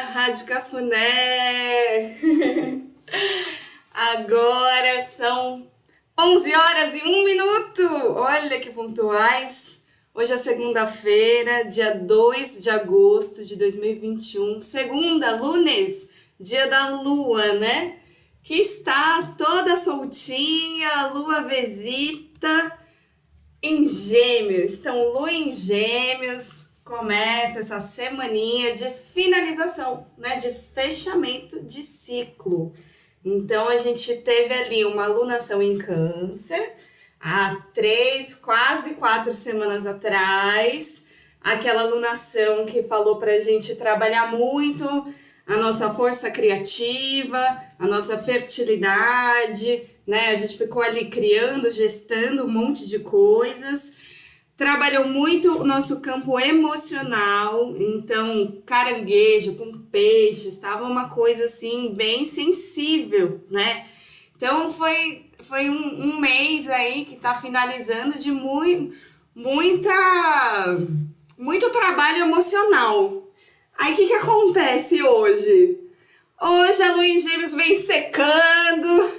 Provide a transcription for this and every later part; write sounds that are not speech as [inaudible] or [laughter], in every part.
Rádio Cafuné! [laughs] Agora são 11 horas e 1 minuto! Olha que pontuais! Hoje é segunda-feira, dia 2 de agosto de 2021. Segunda, lunes, dia da lua, né? Que está toda soltinha, a lua visita em gêmeos. Então, lua em gêmeos começa essa semaninha de finalização, né, de fechamento de ciclo. Então a gente teve ali uma alunação em câncer há três, quase quatro semanas atrás, aquela alunação que falou para a gente trabalhar muito a nossa força criativa, a nossa fertilidade, né? A gente ficou ali criando, gestando um monte de coisas trabalhou muito o nosso campo emocional, então caranguejo com peixe, estava uma coisa assim bem sensível, né? Então foi, foi um, um mês aí que está finalizando de muito, muita, muito trabalho emocional. Aí o que, que acontece hoje? Hoje a em gêmeos vem secando,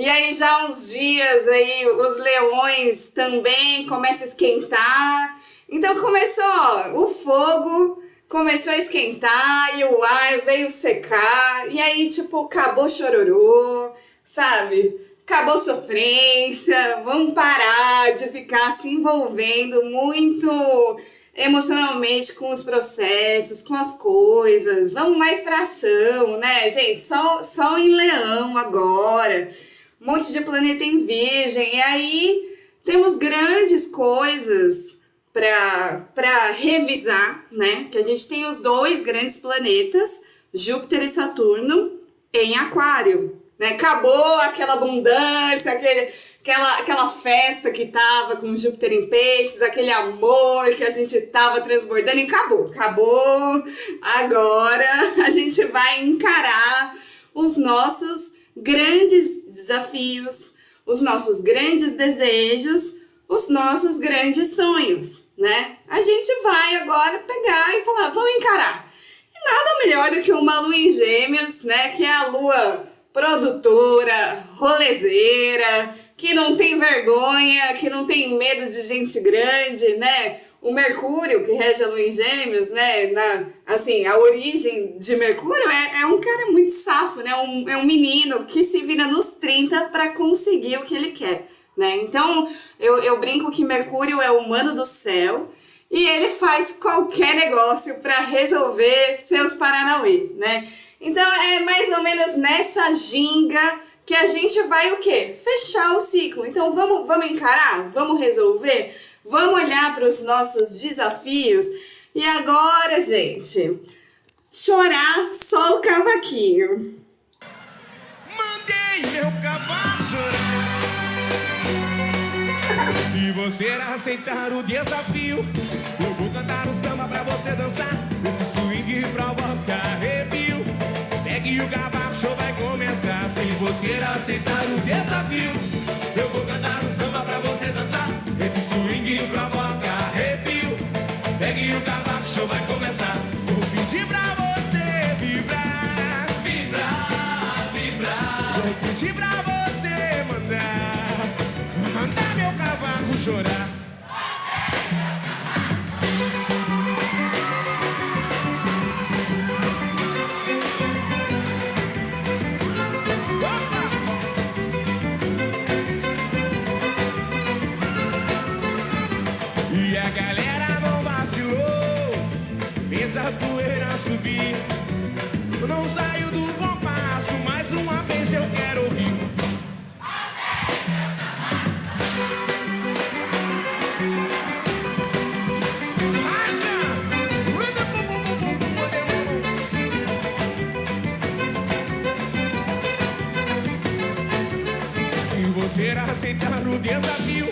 e aí já uns dias aí os leões também começam a esquentar. Então começou, ó, o fogo começou a esquentar e o ar veio secar. E aí, tipo, acabou chororô, sabe? Acabou sofrência. Vamos parar de ficar se envolvendo muito emocionalmente com os processos, com as coisas. Vamos mais pra ação, né, gente? Só, só em leão agora um monte de planeta em virgem. E aí temos grandes coisas para revisar, né? Que a gente tem os dois grandes planetas, Júpiter e Saturno, em Aquário. Né? Acabou aquela abundância, aquele, aquela, aquela festa que tava com Júpiter em peixes, aquele amor que a gente tava transbordando e acabou. Acabou. Agora [laughs] a gente vai encarar os nossos grandes desafios, os nossos grandes desejos, os nossos grandes sonhos, né? A gente vai agora pegar e falar, vamos encarar. E nada melhor do que uma lua em gêmeos, né? Que é a lua produtora, rolezeira, que não tem vergonha, que não tem medo de gente grande, né? O Mercúrio, que rege a lua em gêmeos, né? Na, assim, a origem de Mercúrio é, é um cara muito safo, né? Um, é um menino que se vira nos 30 para conseguir o que ele quer, né? Então, eu, eu brinco que Mercúrio é o humano do céu e ele faz qualquer negócio para resolver seus Paranauê, né? Então, é mais ou menos nessa ginga que a gente vai o quê? Fechar o ciclo. Então, vamos, vamos encarar? Vamos resolver? Vamos olhar para os nossos desafios. E agora, gente, chorar só o cavaquinho. Mandei meu cavalo chorar. Se você aceitar o desafio, eu vou cantar um samba pra você dançar. Esse swing provoca arrepio. Pegue o cavaco, show vai começar. Se você aceitar o desafio, eu vou cantar um samba swing provoca arrepio. Pegue o cavaco, show vai começar. Vou pedir pra você vibrar, vibrar, vibrar. Vou pedir pra você mandar, mandar meu cavaco chorar. Desafio,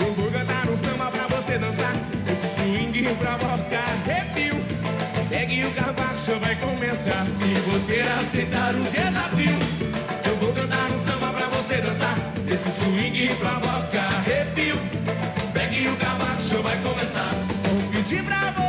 eu vou cantar um samba pra você dançar. Esse swing provoca arrepio. Pegue o cavaco, show vai começar. Se você aceitar o desafio, eu vou cantar um samba pra você dançar. Esse swing provoca arrepio. Pegue o cavaco, show vai começar. Vou pedir pra você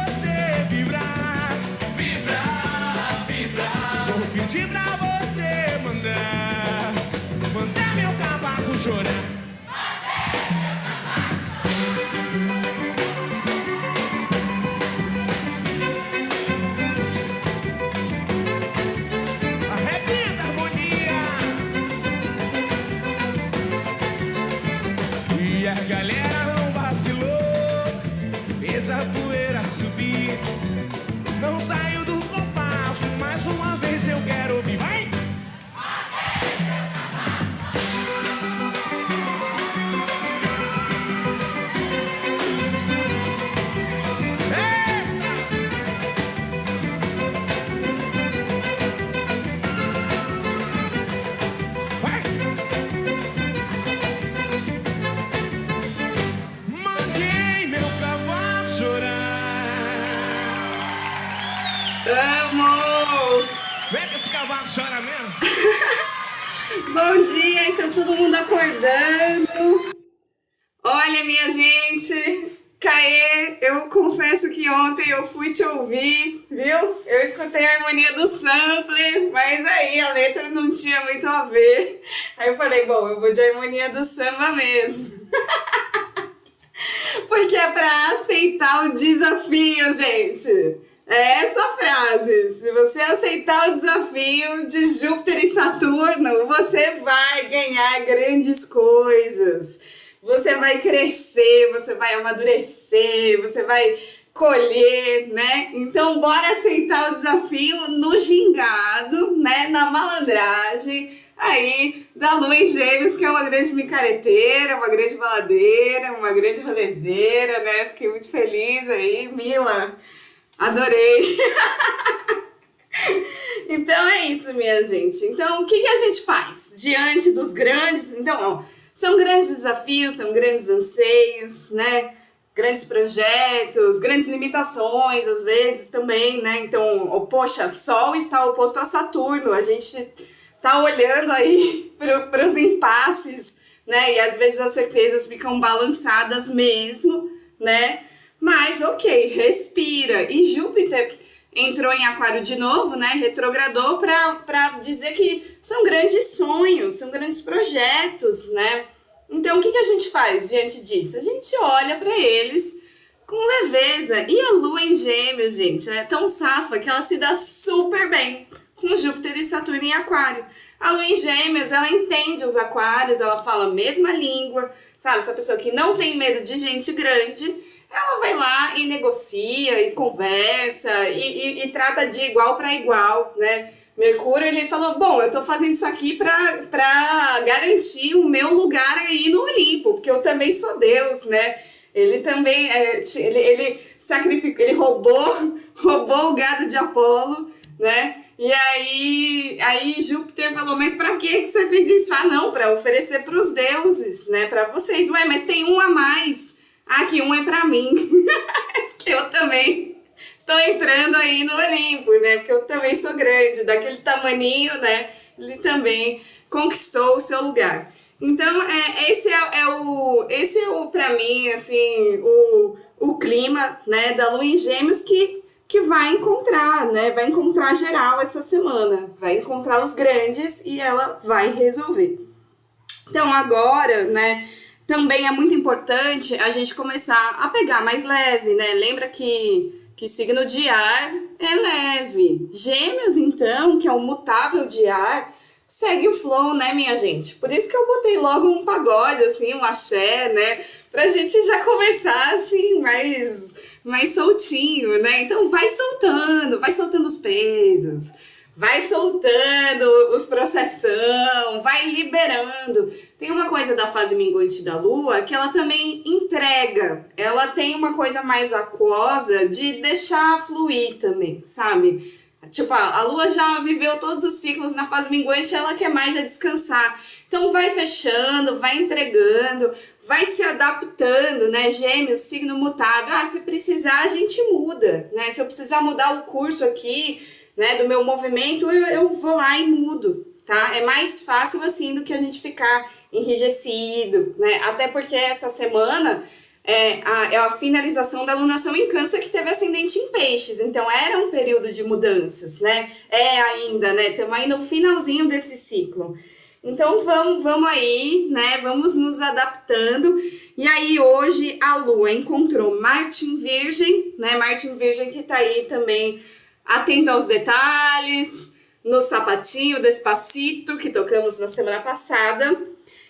eu vou de harmonia do samba mesmo. [laughs] Porque é pra aceitar o desafio, gente. É essa frase. Se você aceitar o desafio de Júpiter e Saturno, você vai ganhar grandes coisas. Você vai crescer, você vai amadurecer, você vai colher, né? Então, bora aceitar o desafio no gingado, né? Na malandragem aí da Lua em Gêmeos, que é uma grande micareteira, uma grande baladeira, uma grande rolezeira, né? Fiquei muito feliz aí, Mila. Adorei! [laughs] então é isso, minha gente. Então, o que, que a gente faz diante dos grandes. Então, ó, são grandes desafios, são grandes anseios, né? Grandes projetos, grandes limitações, às vezes também, né? Então, oh, poxa, Sol está oposto a Saturno, a gente tá olhando aí [laughs] para os impasses, né? E às vezes as certezas ficam balançadas mesmo, né? Mas ok, respira. E Júpiter entrou em Aquário de novo, né? Retrogradou para dizer que são grandes sonhos, são grandes projetos, né? Então o que, que a gente faz diante disso? A gente olha para eles com leveza. E a Lua em Gêmeos, gente, é tão safa que ela se dá super bem com Júpiter e Saturno em Aquário. A Lua em Gêmeos, ela entende os aquários, ela fala a mesma língua, sabe? Essa pessoa que não tem medo de gente grande, ela vai lá e negocia e conversa e, e, e trata de igual para igual, né? Mercúrio, ele falou, bom, eu tô fazendo isso aqui pra, pra garantir o meu lugar aí no Olimpo, porque eu também sou Deus, né? Ele também, é, ele, ele sacrificou, ele roubou, [laughs] roubou o gado de Apolo, né? E aí, aí Júpiter falou, mas pra que você fez isso? Ah, não, pra oferecer pros deuses, né? Pra vocês. Ué, mas tem um a mais. Ah, que um é pra mim. [laughs] que eu também tô entrando aí no Olimpo, né? Porque eu também sou grande, daquele tamaninho, né? Ele também conquistou o seu lugar. Então, é, esse é, é o, esse é o, pra mim, assim, o, o clima, né, da Lua em Gêmeos que, que vai encontrar, né, vai encontrar geral essa semana, vai encontrar os grandes e ela vai resolver. Então, agora, né, também é muito importante a gente começar a pegar mais leve, né, lembra que, que signo de ar é leve. Gêmeos, então, que é o mutável de ar, segue o flow, né, minha gente? Por isso que eu botei logo um pagode, assim, um axé, né? Pra gente já começar, assim, mais, mais soltinho, né? Então vai soltando, vai soltando os pesos, vai soltando os processão, vai liberando. Tem uma coisa da fase minguante da lua que ela também entrega. Ela tem uma coisa mais aquosa de deixar fluir também, sabe? Tipo, a lua já viveu todos os ciclos na fase minguante, ela quer mais é descansar. Então vai fechando, vai entregando, vai se adaptando, né? Gêmeos, signo mutável. Ah, se precisar, a gente muda, né? Se eu precisar mudar o curso aqui, né, do meu movimento, eu, eu vou lá e mudo, tá? É mais fácil assim do que a gente ficar enrijecido, né? Até porque essa semana é a, é a finalização da alunação em câncer que teve ascendente em peixes. Então era um período de mudanças, né? É ainda, né? Estamos aí no finalzinho desse ciclo. Então vamos, vamos aí, né? Vamos nos adaptando. E aí hoje a Lua encontrou Marte em Virgem, né? Marte em Virgem que tá aí também atento aos detalhes, no sapatinho despacito que tocamos na semana passada.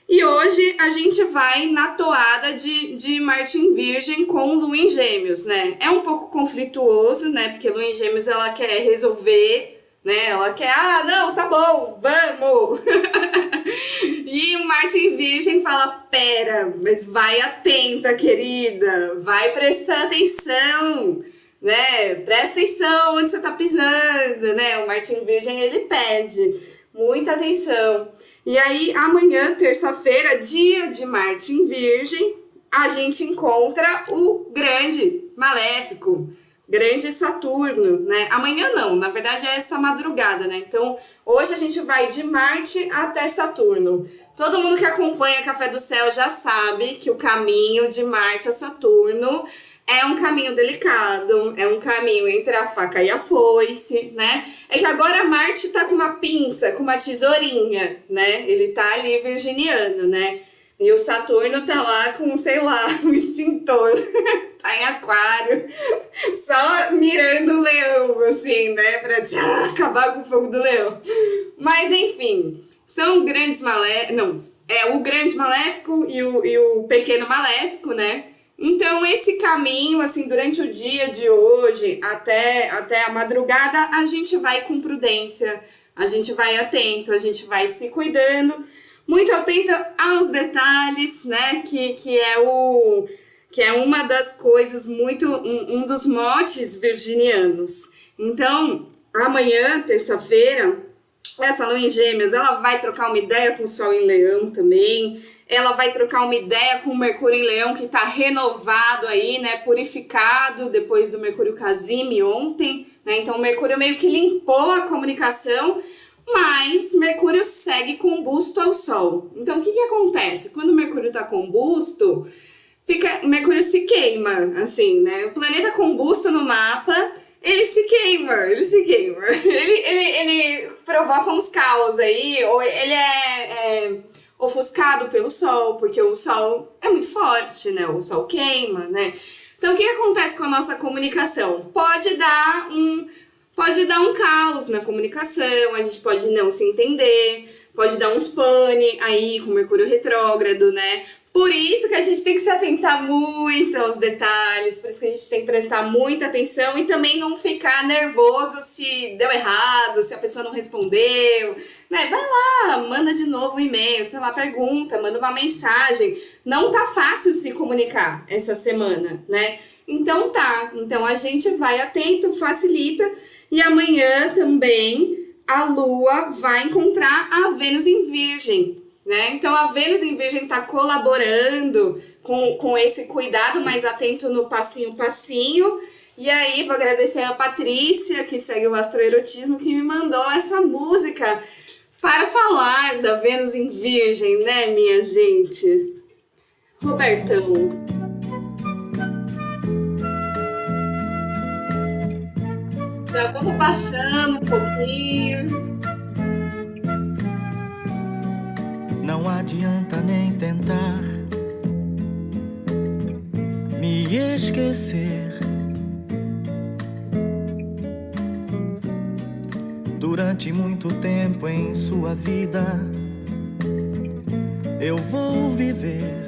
E hoje a gente vai na toada de, de Martin Virgem com Lua em Gêmeos, né? É um pouco conflituoso, né? Porque Lua em Gêmeos ela quer resolver, né? Ela quer, ah, não, tá bom, vamos! [laughs] e o Martin Virgem fala, pera, mas vai atenta, querida, vai prestar atenção, né? Presta atenção onde você tá pisando, né? O Martin Virgem, ele pede muita atenção. E aí, amanhã, terça-feira, dia de Marte em Virgem, a gente encontra o grande maléfico, grande Saturno, né? Amanhã não, na verdade é essa madrugada, né? Então, hoje a gente vai de Marte até Saturno. Todo mundo que acompanha Café do Céu já sabe que o caminho de Marte a Saturno é um caminho delicado, é um caminho entre a faca e a foice, né? É que agora Marte tá com uma pinça, com uma tesourinha, né? Ele tá ali virginiano, né? E o Saturno tá lá com, sei lá, [laughs] um extintor. [laughs] tá em aquário, só mirando o leão, assim, né? Pra acabar com o fogo do leão. Mas enfim, são grandes maléficos. Não, é o grande maléfico e o, e o pequeno maléfico, né? Então, esse caminho, assim, durante o dia de hoje até, até a madrugada, a gente vai com prudência, a gente vai atento, a gente vai se cuidando, muito atento aos detalhes, né? Que, que é o que é uma das coisas muito um, um dos motes virginianos. Então, amanhã, terça-feira, essa lua em Gêmeos, ela vai trocar uma ideia com o Sol em Leão também ela vai trocar uma ideia com o Mercúrio em Leão, que está renovado aí, né, purificado depois do Mercúrio Casime ontem, né, então o Mercúrio meio que limpou a comunicação, mas Mercúrio segue combusto ao Sol. Então o que que acontece? Quando Mercúrio está combusto, fica, Mercúrio se queima, assim, né, o planeta combusto no mapa, ele se queima, ele se queima, [laughs] ele, ele, ele provoca uns caos aí, ou ele é, é ofuscado pelo sol, porque o sol é muito forte, né? O sol queima, né? Então, o que acontece com a nossa comunicação? Pode dar um, pode dar um caos na comunicação, a gente pode não se entender, pode dar um pane aí com Mercúrio retrógrado, né? Por isso que a gente tem que se atentar muito aos detalhes, por isso que a gente tem que prestar muita atenção e também não ficar nervoso se deu errado, se a pessoa não respondeu, né? Vai lá, manda de novo um e-mail, sei lá, pergunta, manda uma mensagem. Não tá fácil se comunicar essa semana, né? Então tá, então a gente vai atento, facilita e amanhã também a Lua vai encontrar a Vênus em Virgem. Né? Então a Vênus em Virgem está colaborando com, com esse cuidado mais atento no passinho passinho. E aí vou agradecer a Patrícia, que segue o Astroerotismo, que me mandou essa música para falar da Vênus em Virgem, né, minha gente? Robertão. Já vamos baixando um pouquinho. Não adianta nem tentar me esquecer. Durante muito tempo em sua vida, eu vou viver.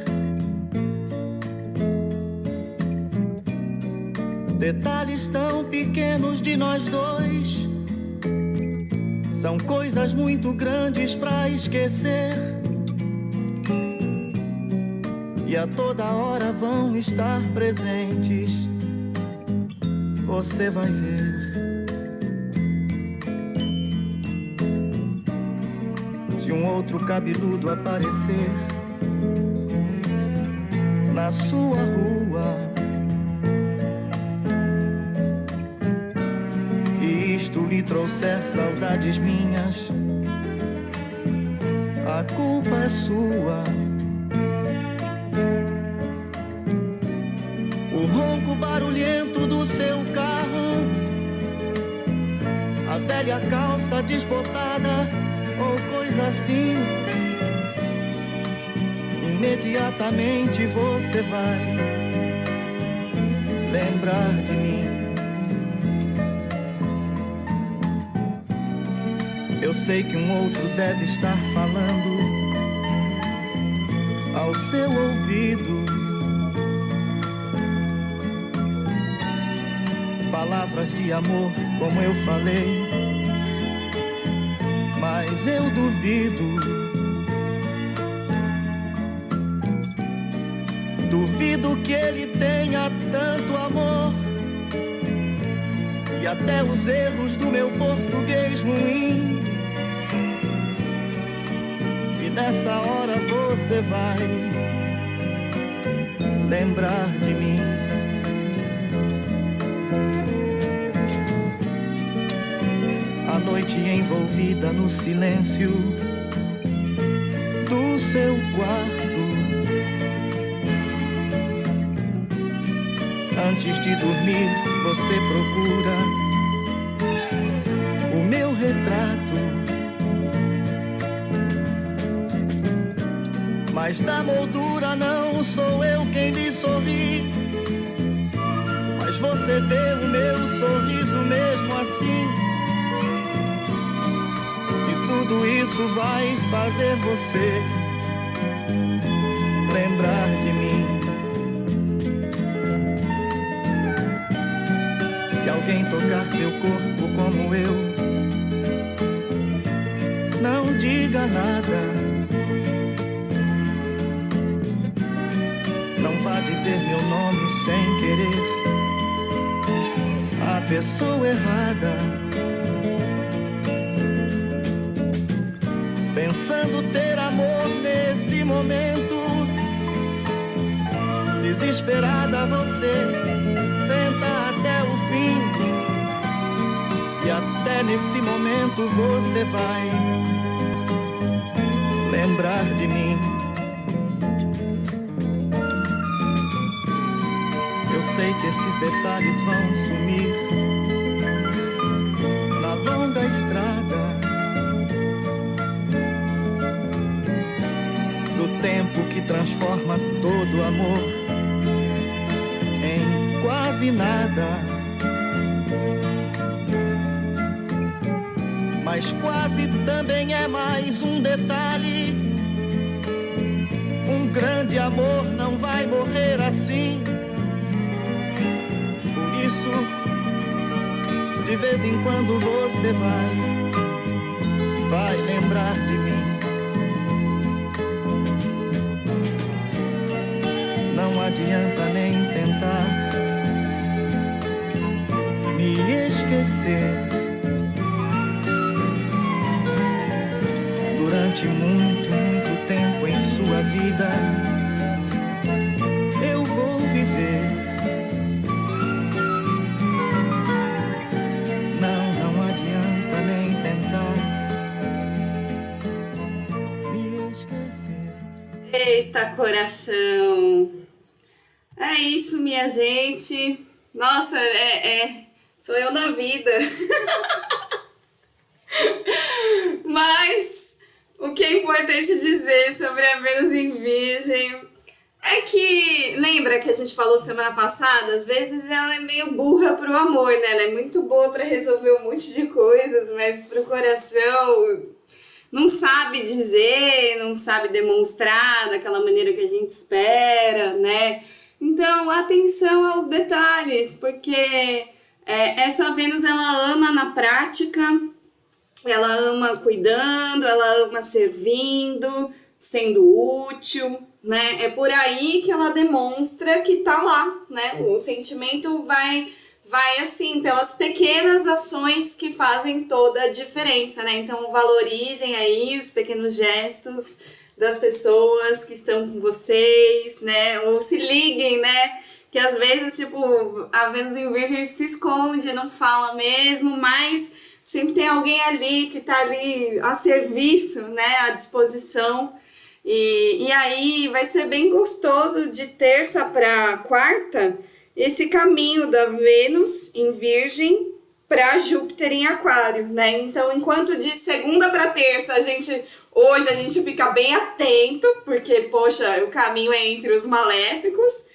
Detalhes tão pequenos de nós dois são coisas muito grandes para esquecer e a toda hora vão estar presentes. Você vai ver. Se um outro cabeludo aparecer na sua rua. Trouxer saudades minhas, a culpa é sua. barulhento do seu carro, a velha calça desbotada ou coisa assim. Imediatamente você vai lembrar de mim. Sei que um outro deve estar falando ao seu ouvido. Palavras de amor, como eu falei, mas eu duvido. Duvido que ele tenha tanto amor e até os erros do meu português ruim. Nessa hora você vai lembrar de mim. A noite envolvida no silêncio do seu quarto. Antes de dormir, você procura o meu retrato. Mas da moldura não sou eu quem lhe sorri. Mas você vê o meu sorriso mesmo assim. E tudo isso vai fazer você lembrar de mim. Se alguém tocar seu corpo como eu, não diga nada. Dizer meu nome sem querer. A pessoa errada. Pensando ter amor nesse momento. Desesperada você tenta até o fim. E até nesse momento você vai lembrar de mim. Sei que esses detalhes vão sumir na longa estrada do tempo que transforma todo amor em quase nada. Mas quase também é mais um detalhe. Um grande amor não vai morrer assim. De vez em quando você vai, vai lembrar de mim. Não adianta nem tentar me esquecer. Durante muito, muito tempo em sua vida, Eita coração! É isso, minha gente. Nossa, é, é sou eu na vida. [laughs] Mas o que é importante dizer sobre a Vênus em Virgem é que, lembra que a gente falou semana passada? Às vezes ela é meio burra pro amor, né? Ela é muito boa para resolver um monte de coisas, mas pro coração não sabe dizer, não sabe demonstrar daquela maneira que a gente espera, né? Então, atenção aos detalhes, porque é, essa Vênus ela ama na prática, ela ama cuidando, ela ama servindo, sendo útil, né? É por aí que ela demonstra que tá lá, né? O sentimento vai vai assim pelas pequenas ações que fazem toda a diferença, né? Então valorizem aí os pequenos gestos das pessoas que estão com vocês, né? Ou se liguem, né? Que às vezes, tipo, a Vênus em Virgem se esconde, não fala mesmo, mas sempre tem alguém ali que tá ali a serviço, né? À disposição. E, e aí vai ser bem gostoso de terça para quarta esse caminho da Vênus em Virgem para Júpiter em Aquário, né? Então, enquanto de segunda para terça a gente hoje a gente fica bem atento, porque poxa, o caminho é entre os maléficos.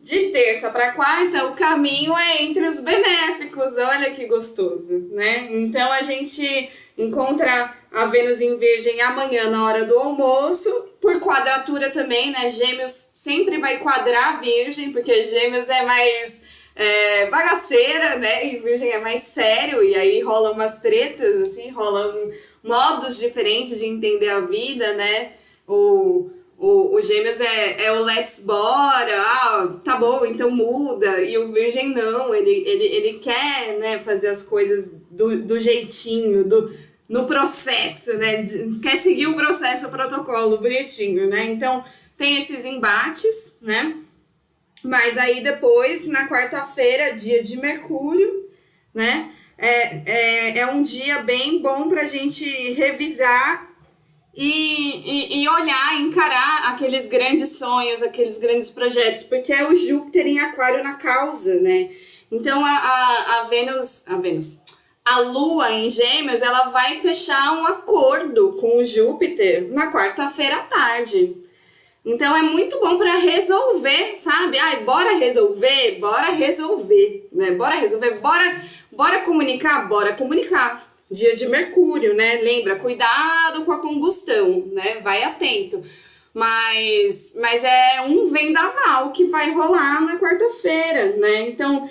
De terça para quarta, o caminho é entre os benéficos. Olha que gostoso, né? Então a gente encontra a Vênus em Virgem amanhã na hora do almoço, por quadratura também, né? Gêmeos sempre vai quadrar Virgem, porque Gêmeos é mais é, bagaceira, né? E Virgem é mais sério, e aí rolam umas tretas, assim, rolam modos diferentes de entender a vida, né? O, o, o Gêmeos é, é o let's bora, ah, tá bom, então muda. E o Virgem não, ele, ele, ele quer né, fazer as coisas do, do jeitinho, do, no processo, né? Quer seguir o processo, o protocolo bonitinho, né? Então tem esses embates, né? Mas aí depois, na quarta-feira, dia de Mercúrio, né? É, é, é um dia bem bom pra gente revisar e, e, e, olhar, encarar aqueles grandes sonhos, aqueles grandes projetos, porque é o Júpiter em Aquário na causa, né? Então a, a, a Vênus, a Vênus, a Lua em Gêmeos, ela vai fechar um acordo com o Júpiter na quarta-feira à tarde. Então é muito bom para resolver, sabe? Ai, bora resolver, bora resolver, né? Bora resolver, bora, bora comunicar, bora comunicar dia de Mercúrio, né? Lembra, cuidado com a combustão, né? Vai atento. Mas, mas é um vendaval que vai rolar na quarta-feira, né? Então,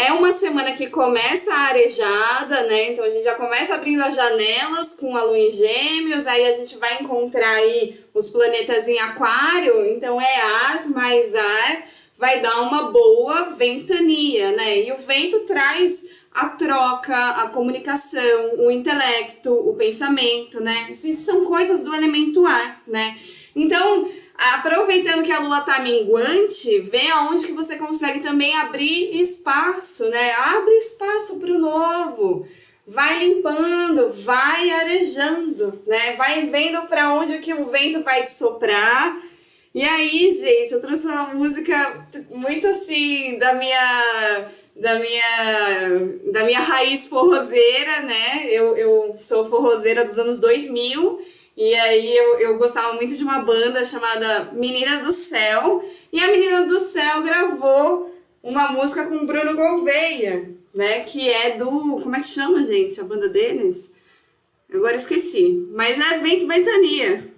é uma semana que começa arejada, né? Então a gente já começa abrindo as janelas com a lua em gêmeos, aí a gente vai encontrar aí os planetas em aquário, então é ar mais ar, vai dar uma boa ventania, né? E o vento traz a troca, a comunicação, o intelecto, o pensamento, né? Isso são coisas do elemento ar, né? Então, aproveitando que a lua tá minguante, vê aonde que você consegue também abrir espaço, né? Abre espaço para o novo. Vai limpando, vai arejando, né? Vai vendo para onde que o vento vai te soprar. E aí, gente, eu trouxe uma música muito assim da minha da minha, da minha raiz forrozeira, né? Eu, eu sou forrozeira dos anos 2000 e aí eu, eu gostava muito de uma banda chamada Menina do Céu e a Menina do Céu gravou uma música com Bruno Gouveia, né? Que é do... como é que chama, gente? A banda deles? Agora esqueci. Mas é Vento Ventania.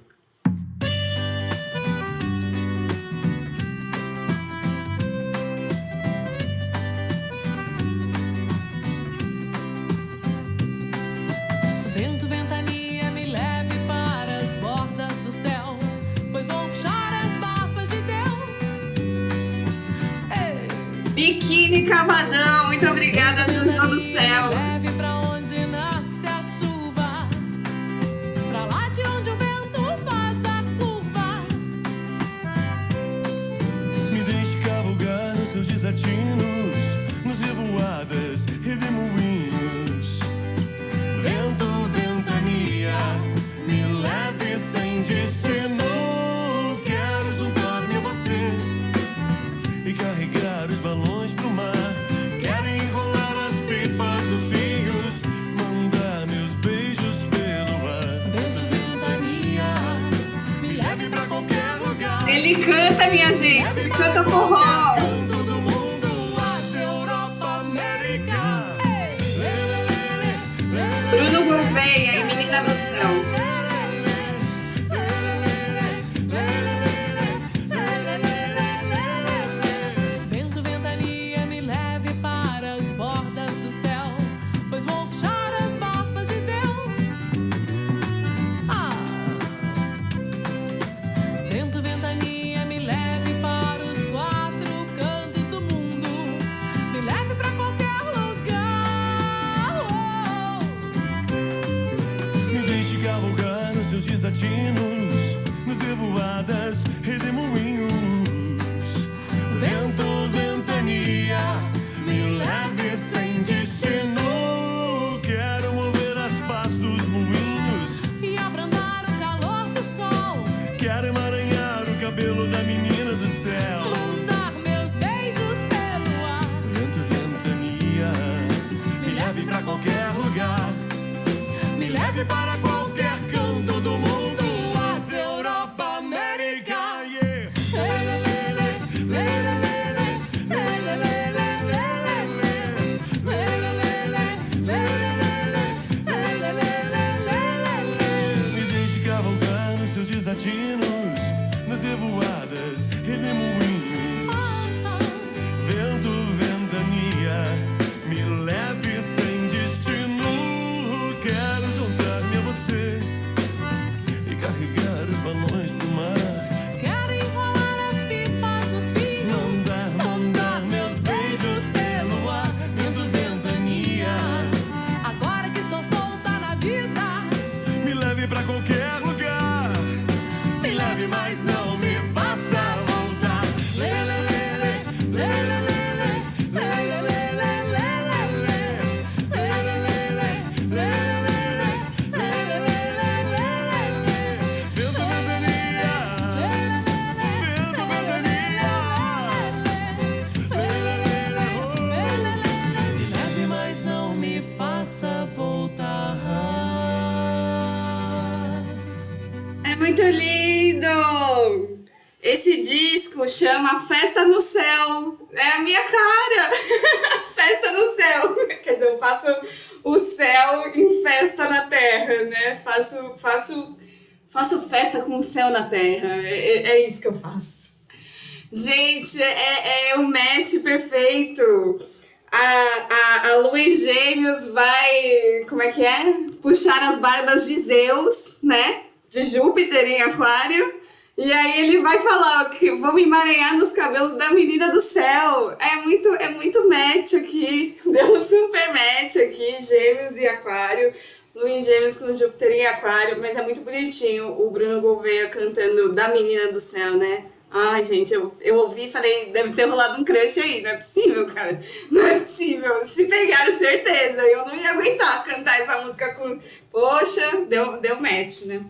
Chama Festa no Céu. É a minha cara. [laughs] festa no céu. Quer dizer, eu faço o céu em festa na terra, né? Faço, faço, faço festa com o céu na terra. É, é, é isso que eu faço. Gente, é, é o match perfeito. A, a, a Lua em Gêmeos vai, como é que é? Puxar as barbas de Zeus, né? De Júpiter em Aquário. E aí ele vai falar que vão emaranhar nos cabelos da menina do céu. É muito, é muito match aqui. [laughs] Deu um super match aqui, Gêmeos e Aquário. Lua em Gêmeos com Júpiter em Aquário, mas é muito bonitinho o Bruno Gouveia cantando da menina do céu, né? Ai, gente, eu, eu ouvi e falei, deve ter rolado um crush aí, não é possível, cara. [laughs] Não é possível. Se pegaram, certeza. Eu não ia aguentar cantar essa música com. Poxa, deu, deu match, né?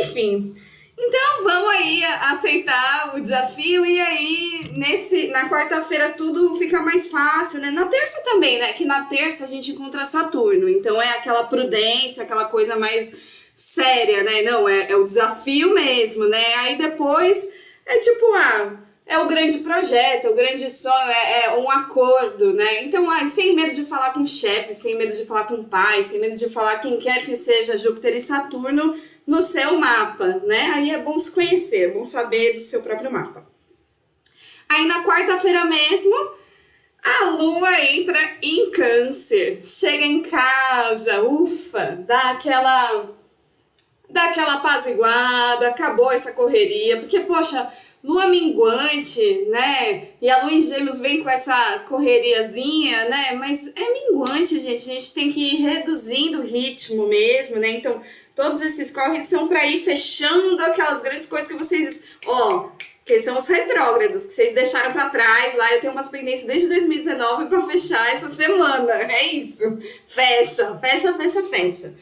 Enfim. Então vamos aí aceitar o desafio e aí nesse na quarta-feira tudo fica mais fácil, né? Na terça também, né? Que na terça a gente encontra Saturno, então é aquela prudência, aquela coisa mais séria, né? Não, é, é o desafio mesmo, né? Aí depois é tipo, ah, é o grande projeto, é o grande sonho, é, é um acordo, né? Então, ah, sem medo de falar com o chefe, sem medo de falar com o pai, sem medo de falar quem quer que seja Júpiter e Saturno, no seu mapa, né? Aí é bom se conhecer, é bom saber do seu próprio mapa. Aí na quarta-feira mesmo, a lua entra em câncer. Chega em casa, ufa, dá aquela dá aquela apaziguada, acabou essa correria, porque poxa, lua minguante, né? E a lua em gêmeos vem com essa correriazinha, né? Mas é minguante, gente. A gente tem que ir reduzindo o ritmo mesmo, né? Então, todos esses corres são para ir fechando aquelas grandes coisas que vocês, ó, que são os retrógrados que vocês deixaram para trás. Lá eu tenho umas pendências desde 2019 para fechar essa semana. [laughs] É isso. Fecha, fecha, fecha, fecha.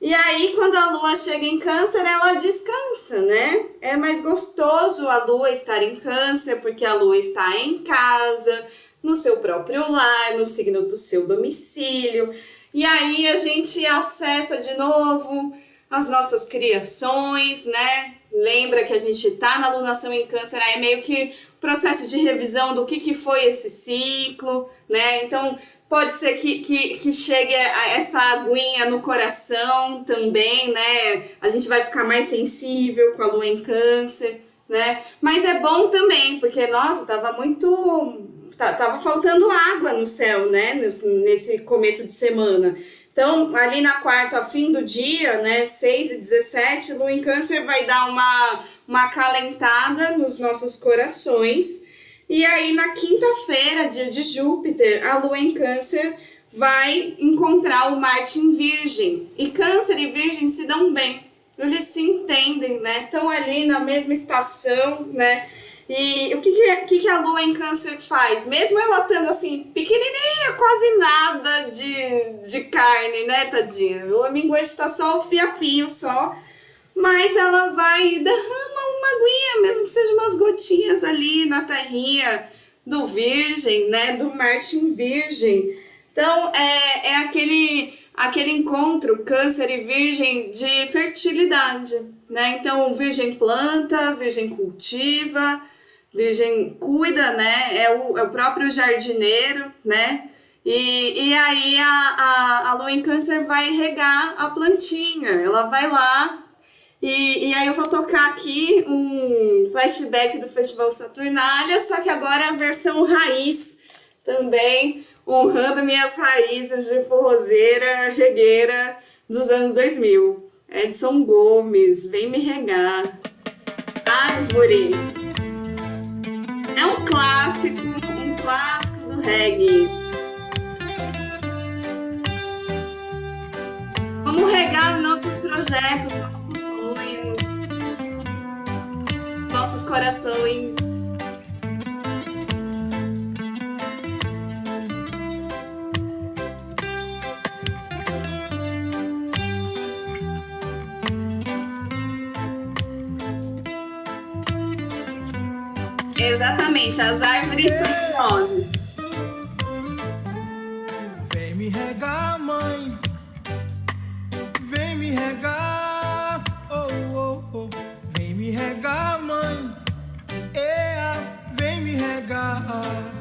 E aí, quando a lua chega em câncer, ela descansa, né? É mais gostoso a lua estar em câncer, porque a lua está em casa, no seu próprio lar, no signo do seu domicílio. E aí a gente acessa de novo as nossas criações, né? Lembra que a gente tá na lunação em câncer, aí é meio que processo de revisão do que, que foi esse ciclo, né? Então, Pode ser que, que, que chegue essa aguinha no coração também, né? A gente vai ficar mais sensível com a lua em câncer, né? Mas é bom também, porque, nossa, tava muito. Tava faltando água no céu, né? Nesse começo de semana. Então, ali na quarta, fim do dia, né? 6 e 17, lua em câncer vai dar uma, uma acalentada nos nossos corações e aí, na quinta-feira, dia de Júpiter, a lua em Câncer vai encontrar o Marte em Virgem. E Câncer e Virgem se dão bem, eles se entendem, né? Estão ali na mesma estação, né? E o que, que, que, a lua em Câncer faz? Mesmo ela estando assim, pequenininha, quase nada de, de carne, né, tadinha? O minguante está só o fiapinho só mas ela vai derrama uma aguinha, mesmo que seja umas gotinhas ali na terrinha do Virgem, né, do Martin Virgem. Então é, é aquele aquele encontro câncer e virgem de fertilidade, né? Então virgem planta, virgem cultiva, virgem cuida, né? É o, é o próprio jardineiro, né? E, e aí a, a, a lua em câncer vai regar a plantinha, ela vai lá e, e aí eu vou tocar aqui um flashback do Festival Saturnália, só que agora a versão raiz também, honrando minhas raízes de forrozeira, regueira dos anos 2000. Edson Gomes, vem me regar. Árvore. É um clássico, um clássico do reggae. Vamos regar nossos projetos, nossos sonhos, nossos corações. Exatamente, as árvores são nozes. regar, oh, oh, oh. Vem me regar, mãe. Vem me regar.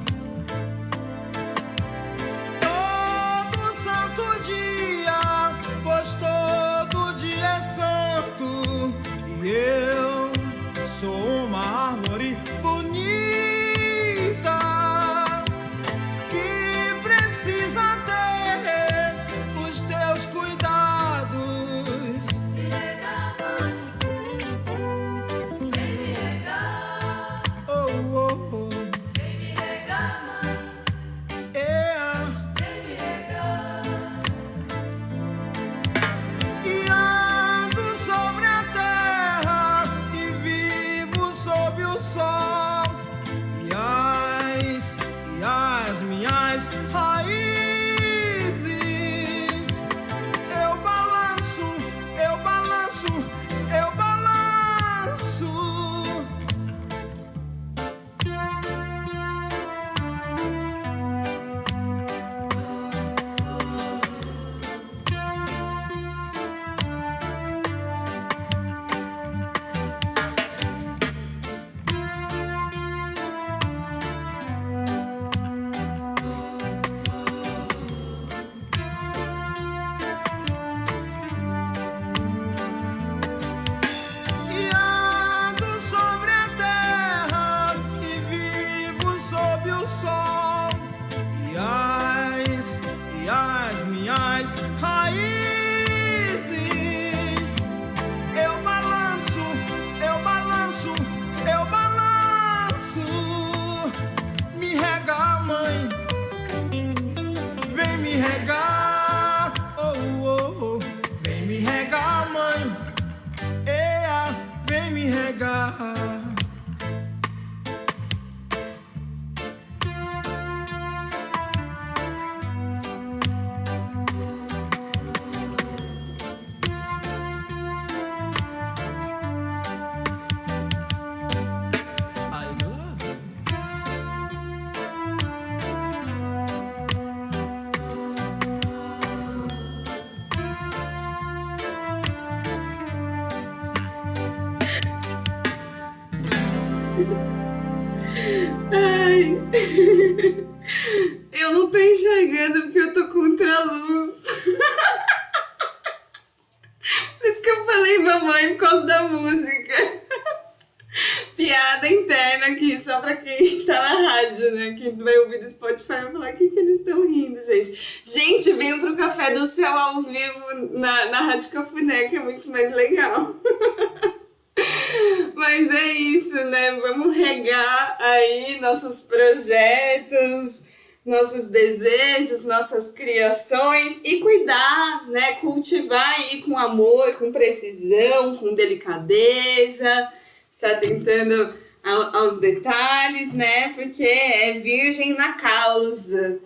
Céu ao vivo na, na Rádio Cafuné, que é muito mais legal. [laughs] Mas é isso, né? Vamos regar aí nossos projetos, nossos desejos, nossas criações e cuidar, né? Cultivar aí com amor, com precisão, com delicadeza, se atentando ao- aos detalhes, né? Porque é virgem na causa.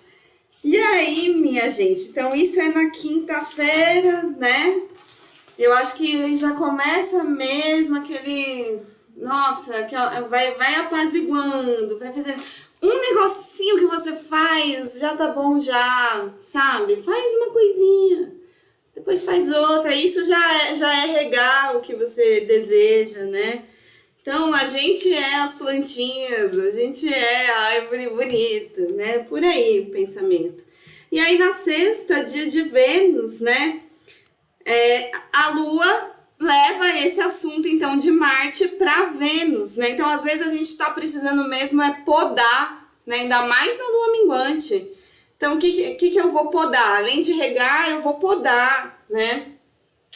E aí, minha gente, então isso é na quinta-feira, né? Eu acho que já começa mesmo aquele. Nossa, aquela, vai, vai apaziguando, vai fazendo. Um negocinho que você faz já tá bom, já, sabe? Faz uma coisinha, depois faz outra. Isso já é, já é regar o que você deseja, né? Então a gente é as plantinhas, a gente é a árvore bonita, né? Por aí o pensamento. E aí na sexta, dia de Vênus, né? é, a Lua leva esse assunto então de Marte para Vênus, né? Então às vezes a gente está precisando mesmo é podar, né? Ainda mais na Lua minguante. Então o que, que que eu vou podar? Além de regar, eu vou podar, né?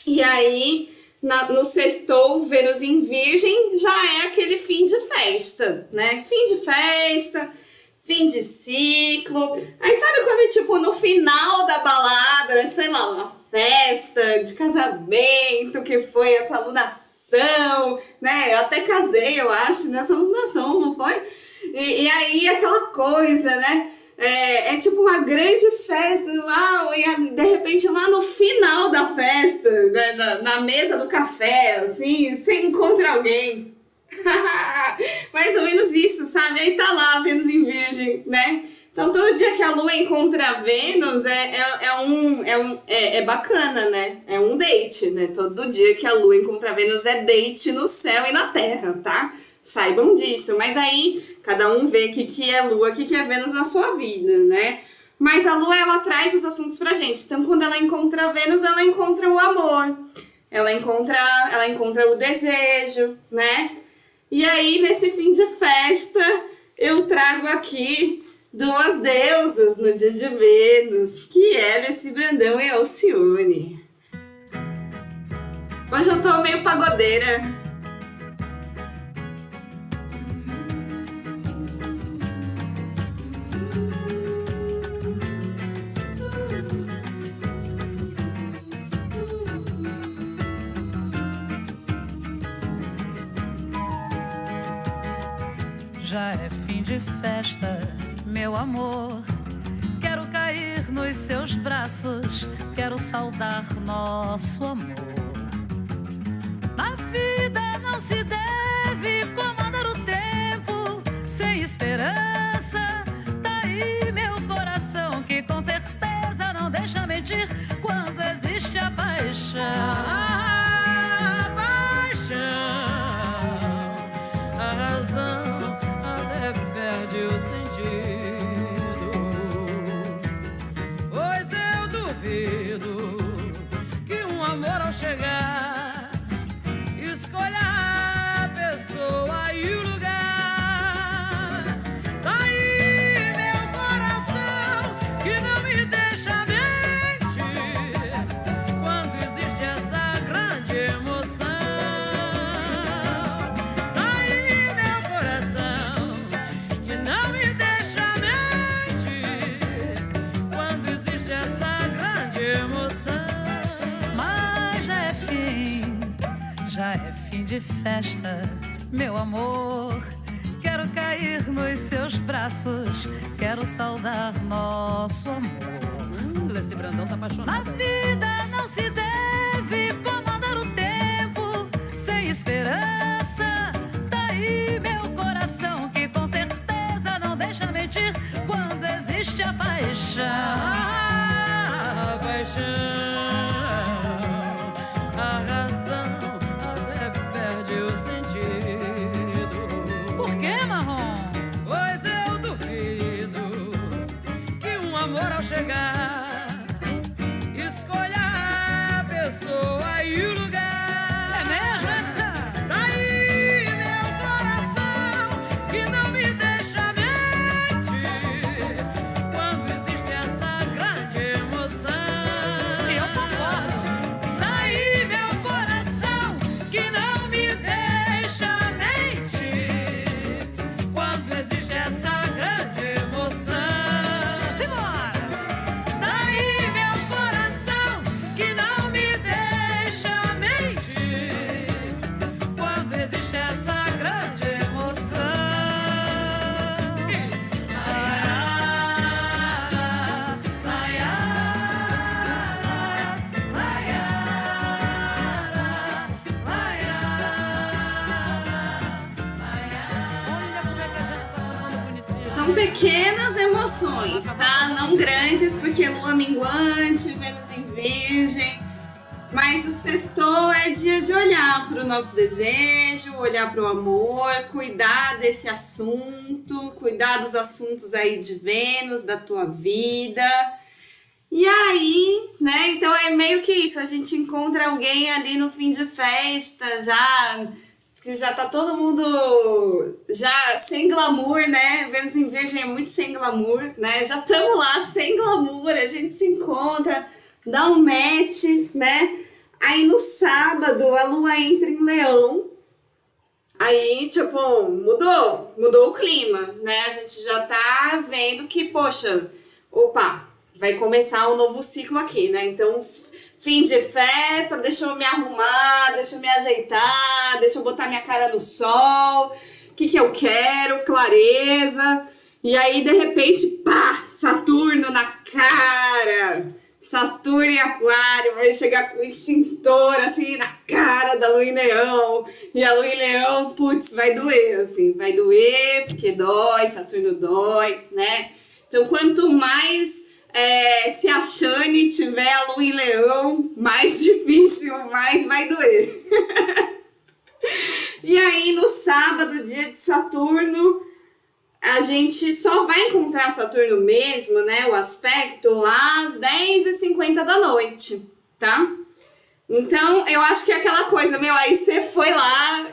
E aí na- no sextou, Vênus em Virgem já é aquele fim de festa, né? Fim de festa, fim de ciclo. Aí sabe quando, tipo, no final da balada, né? Foi lá, uma festa de casamento, que foi essa alunação, né? Eu até casei, eu acho, nessa alunação, não foi? E, e aí aquela coisa, né? É, é tipo uma grande festa, uau, e de repente lá no final da festa, né, na, na mesa do café, assim, você encontra alguém. [laughs] Mais ou menos isso, sabe? Aí tá lá, Vênus em Virgem, né? Então todo dia que a Lua encontra a Vênus é, é, é um, é, um é, é bacana, né? É um date, né? Todo dia que a Lua encontra a Vênus é date no céu e na Terra, tá? Saibam disso. Mas aí cada um vê o que, que é Lua, o que, que é Vênus na sua vida, né? Mas a Lua, ela traz os assuntos pra gente. Então, quando ela encontra Vênus, ela encontra o amor. Ela encontra, ela encontra o desejo, né? E aí, nesse fim de festa, eu trago aqui duas deusas no dia de Vênus, que é Alice Brandão e Alcione. Hoje eu tô meio pagodeira. Já é fim de festa, meu amor. Quero cair nos seus braços, quero saudar nosso amor. Na vida não se deve comandar o tempo sem esperança. Tá aí meu coração que com certeza não deixa mentir festa, meu amor. Quero cair nos seus braços, quero saudar nosso amor. Leci Brandão tá Na apaixonado. vida não se deve comandar o tempo sem esperança. Chegar emoções, tá? Não grandes, porque lua minguante, Vênus em virgem. Mas o sextou é dia de olhar para o nosso desejo, olhar para o amor, cuidar desse assunto, cuidar dos assuntos aí de Vênus, da tua vida. E aí, né? Então é meio que isso, a gente encontra alguém ali no fim de festa, já que já tá todo mundo já sem glamour, né? Vênus em Virgem é muito sem glamour, né? Já estamos lá sem glamour, a gente se encontra, dá um match, né? Aí no sábado a lua entra em Leão. Aí, tipo, mudou, mudou o clima, né? A gente já tá vendo que, poxa, opa, vai começar um novo ciclo aqui, né? Então, fim de festa, deixa eu me arrumar, deixa eu me ajeitar, deixa eu botar minha cara no sol. O que que eu quero? Clareza. E aí, de repente, pá, Saturno na cara. Saturno em Aquário vai chegar com extintor assim na cara da Lua em Leão. E a Lua em Leão, putz, vai doer, assim, vai doer, porque dói, Saturno dói, né? Então, quanto mais é, se a Shane tiver a Lua em Leão, mais [laughs] difícil, mais vai doer. [laughs] e aí, no sábado, dia de Saturno, a gente só vai encontrar Saturno mesmo, né? O aspecto lá às 10h50 da noite, tá? Então, eu acho que é aquela coisa, meu, aí você foi lá,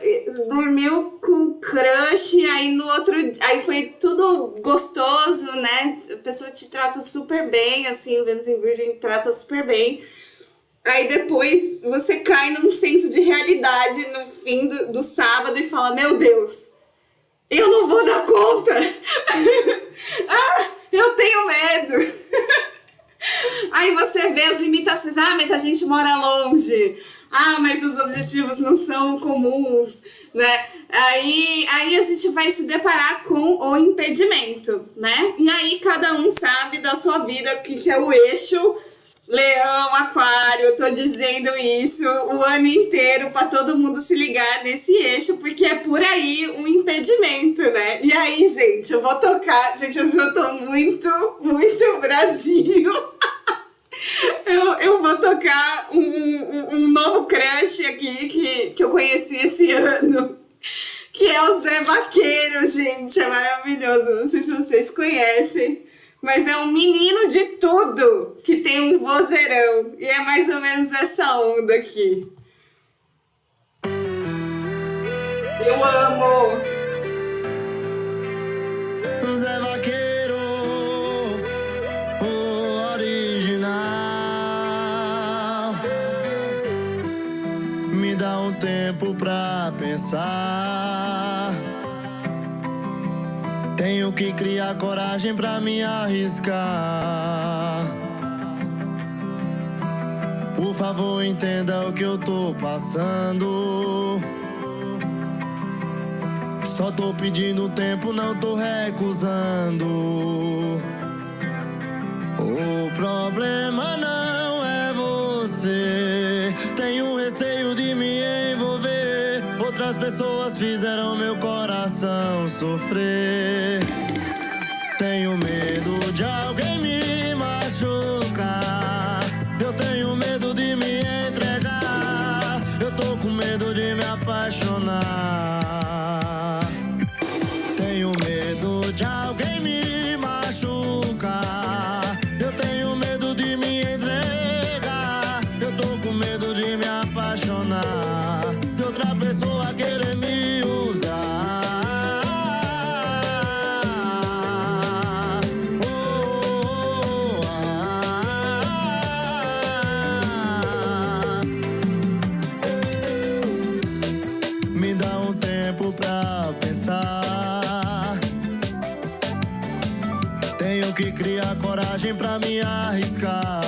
dormiu com crush, aí no outro aí foi tudo gostoso, né? A pessoa te trata super bem, assim, o Vênus em Virgem trata super bem. Aí depois você cai num senso de realidade no fim do, do sábado e fala, meu Deus, eu não vou dar conta. [laughs] ah, eu tenho medo. [laughs] Aí você vê as limitações. Ah, mas a gente mora longe. Ah, mas os objetivos não são comuns, né? Aí, aí a gente vai se deparar com o impedimento, né? E aí cada um sabe da sua vida o que, que é o eixo Leão, Aquário, tô dizendo isso o ano inteiro pra todo mundo se ligar nesse eixo, porque é por aí um impedimento, né? E aí, gente, eu vou tocar. Gente, eu já tô muito, muito Brasil. eu, eu vou tocar um, um, um aqui que, que eu conheci esse [laughs] ano. Que é o Zé Vaqueiro, gente. É maravilhoso. Não sei se vocês conhecem. Mas é um menino de tudo que tem um vozeirão. E é mais ou menos essa onda aqui. Eu amo! Tempo pra pensar. Tenho que criar coragem pra me arriscar. Por favor, entenda o que eu tô passando. Só tô pedindo tempo, não tô recusando. O problema não é você. Tenho receio de me pessoas fizeram meu coração sofrer. Coragem pra me arriscar.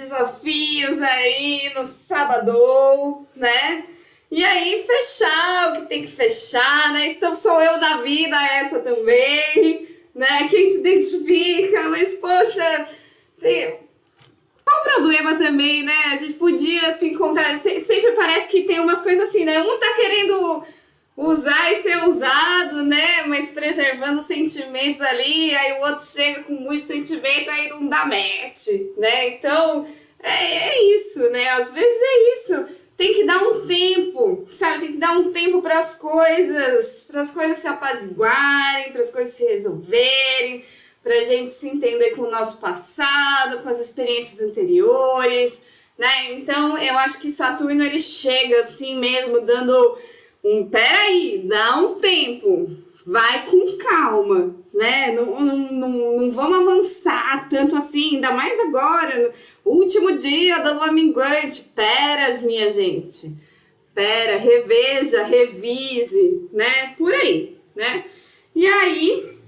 Desafios aí no sábado, né? E aí fechar o que tem que fechar, né? Então sou eu da vida essa também, né? Quem se identifica, mas poxa, tem, qual o problema também, né? A gente podia se encontrar. se- Sempre parece que tem umas coisas assim, né? Um tá querendo usar e ser usado, né? Mas preservando os sentimentos ali, aí o outro chega com muito sentimento, aí não dá match, né? Então, é, é isso, né? Às vezes é isso. Tem que dar um tempo, sabe? Tem que dar um tempo para as coisas, para as coisas se apaziguarem, para as coisas se resolverem, pra gente se entender com o nosso passado, com as experiências anteriores, né? Então, eu acho que Saturno ele chega assim mesmo, dando um peraí, dá um tempo, vai com calma, né? Não, não, não, não vamos avançar tanto assim, ainda mais agora, último dia da lua minguante. Peras, minha gente. Pera, reveja, revise, né? Por aí, né? E aí,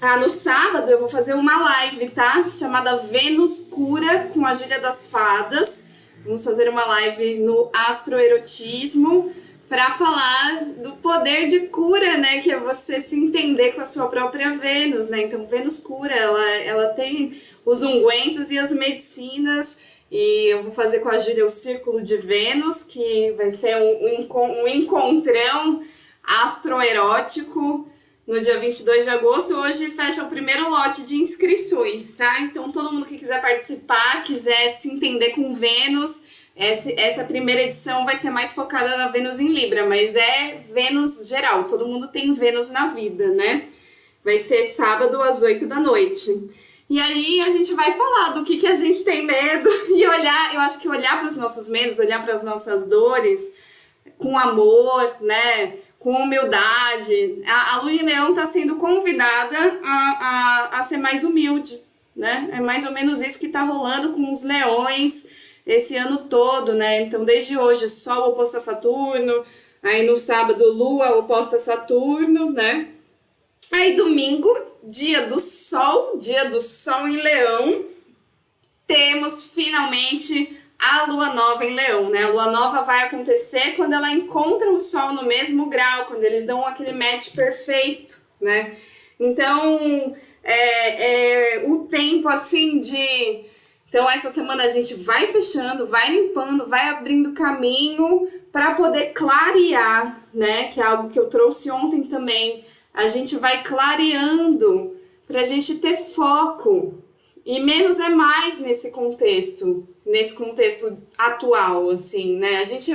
ah, no sábado eu vou fazer uma live, tá? Chamada Vênus Cura com a Júlia das Fadas. Vamos fazer uma live no astroerotismo para falar do poder de cura, né? Que é você se entender com a sua própria Vênus, né? Então, Vênus cura, ela, ela tem os ungüentos e as medicinas. E eu vou fazer com a Júlia o Círculo de Vênus, que vai ser um, um, encon- encontrão astroerótico no dia 22 de agosto. Hoje fecha o primeiro lote de inscrições, tá? Então, todo mundo que quiser participar, quiser se entender com Vênus, Essa, essa primeira edição vai ser mais focada na Vênus em Libra, mas é Vênus geral, todo mundo tem Vênus na vida, né? Vai ser sábado às 8 da noite. E aí a gente vai falar do que, que a gente tem medo [laughs] e olhar, eu acho que olhar para os nossos medos, olhar para as nossas dores com amor, né? Com humildade. A, a Lu em Leão está sendo convidada a, a, a ser mais humilde, né? É mais ou menos isso que está rolando com os leões esse ano todo, né? Então, desde hoje, Sol oposto a Saturno, aí no sábado, Lua oposta a Saturno, né? Aí domingo, dia do Sol, dia do Sol em Leão, temos finalmente a lua nova em Leão, né? A lua nova vai acontecer quando ela encontra o Sol no mesmo grau, quando eles dão aquele match perfeito, né? Então, é, é o tempo assim de. Então, essa semana a gente vai fechando, vai limpando, vai abrindo caminho para poder clarear, né? Que é algo que eu trouxe ontem também. A gente vai clareando para a gente ter foco. E menos é mais nesse contexto, nesse contexto atual, assim, né? A gente,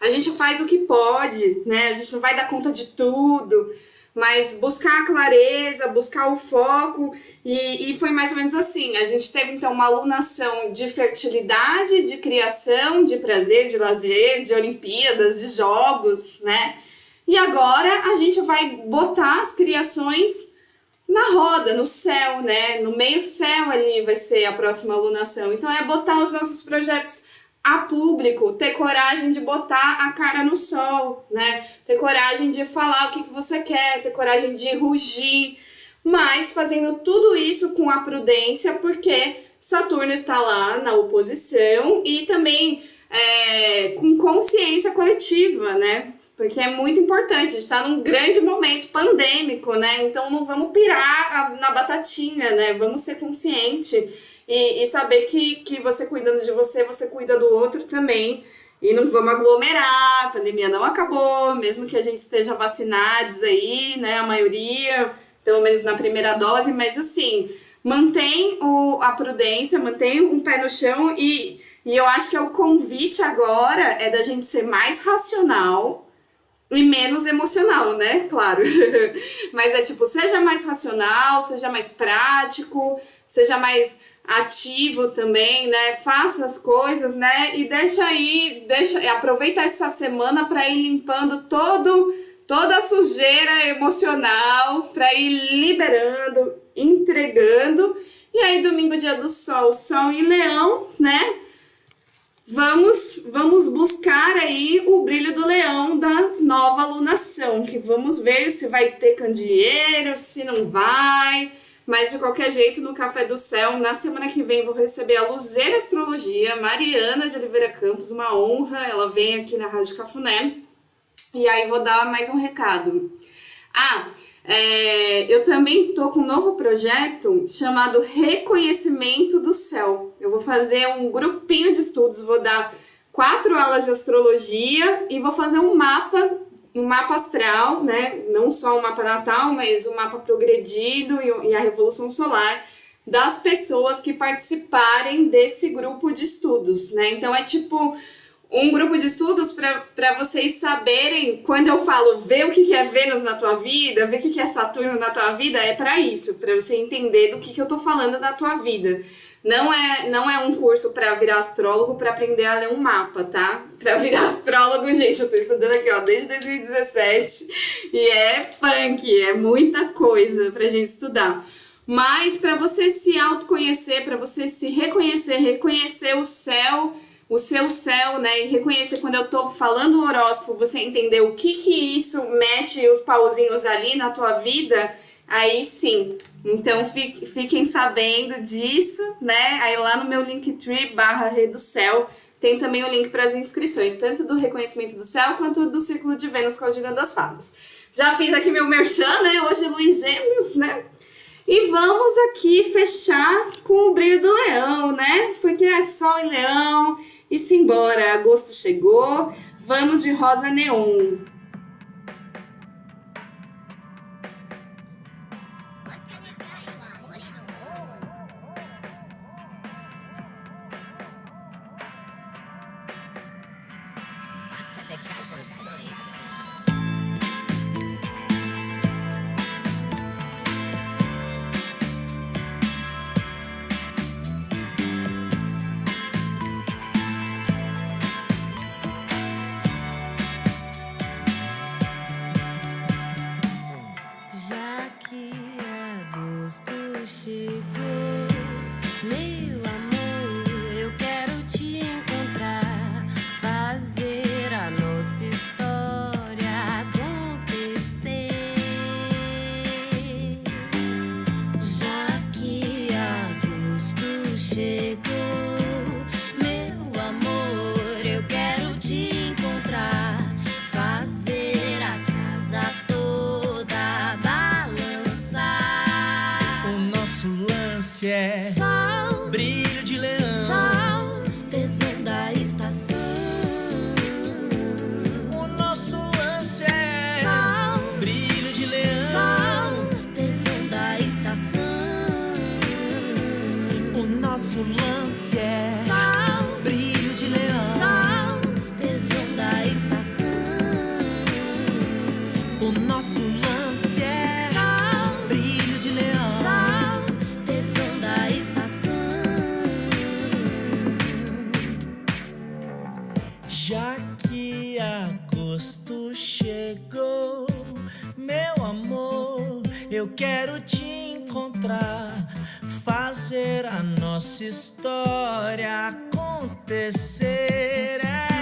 a gente faz o que pode, né? A gente não vai dar conta de tudo, mas buscar a clareza, buscar o foco, e, e foi mais ou menos assim. A gente teve então uma alunação de fertilidade, de criação, de prazer, de lazer, de Olimpíadas, de jogos, né? E agora a gente vai botar as criações na roda, no céu, né? No meio céu ali vai ser a próxima alunação. Então é botar os nossos projetos a público, ter coragem de botar a cara no sol, né? Ter coragem de falar o que, que você quer, ter coragem de rugir, mas fazendo tudo isso com a prudência, porque Saturno está lá na oposição e também é, com consciência coletiva, né? Porque é muito importante, a gente está num grande momento pandêmico, né? Então não vamos pirar na batatinha, né? Vamos ser consciente e, e saber que, que você cuidando de você, você cuida do outro também. E não vamos aglomerar, a pandemia não acabou, mesmo que a gente esteja vacinados aí, né? A maioria, pelo menos na primeira dose, mas assim, mantém o, a prudência, mantém um pé no chão e, e eu acho que é o convite agora é da gente ser mais racional e menos emocional, né? Claro. [laughs] Mas é tipo, seja mais racional, seja mais prático, seja mais ativo também, né? Faça as coisas, né? E deixa aí, deixa, aproveita essa semana para ir limpando todo toda a sujeira emocional, para ir liberando, entregando. E aí domingo dia do sol, sol em leão, né? vamos vamos buscar aí o brilho do leão da nova alunação, que vamos ver se vai ter candeeiro, se não vai. Mas de qualquer jeito, no Café do Céu, na semana que vem, vou receber a Luzeira Astrologia, Mariana de Oliveira Campos, uma honra. Ela vem aqui na Rádio Cafuné. E aí vou dar mais um recado. Ah, é, eu também estou com um novo projeto chamado Reconhecimento do Céu. Eu vou fazer um grupinho de estudos, vou dar quatro aulas de astrologia e vou fazer um mapa, um mapa astral, né? Não só um mapa natal, mas um mapa progredido e, a revolução solar das pessoas que participarem desse grupo de estudos, né? Então é tipo um grupo de estudos para vocês saberem, quando eu falo ver o que, que é Vênus na tua vida, ver o que, que é Saturno na tua vida, é para isso, para você entender do que, que eu tô falando na tua vida. Não é, não é um curso para virar astrólogo para aprender a ler um mapa, tá? Para virar [laughs] astrólogo, gente, eu tô estudando aqui, ó, desde 2017 e é punk, é muita coisa pra gente estudar. Mas para você se autoconhecer, para você se reconhecer, reconhecer o céu o seu céu, né? E reconhecer quando eu tô falando horóscopo, você entender o que que isso mexe os pauzinhos ali na tua vida, aí sim. Então fiquem sabendo disso, né? Aí lá no meu Linktree barra do Céu tem também o link para as inscrições, tanto do reconhecimento do céu quanto do Círculo de Vênus com o Gigante das Fadas. Já fiz aqui meu merchan, né? Hoje é Luiz Gêmeos, né? E vamos aqui fechar com o brilho do leão, né? Porque é sol em leão e simbora, agosto chegou, vamos de rosa neon. Chegou, meu amor, eu quero te encontrar, fazer a nossa história acontecer. É.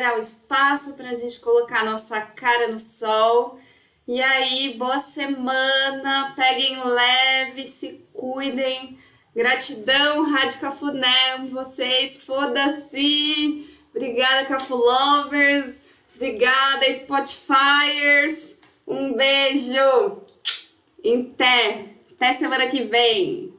liberar o espaço pra gente colocar a nossa cara no sol. E aí, boa semana, peguem leve, se cuidem. Gratidão, Rádio Cafuné, vocês, foda-se! Obrigada, Cafu Lovers! Obrigada, Spotifyers! Um beijo! Em! Até semana que vem!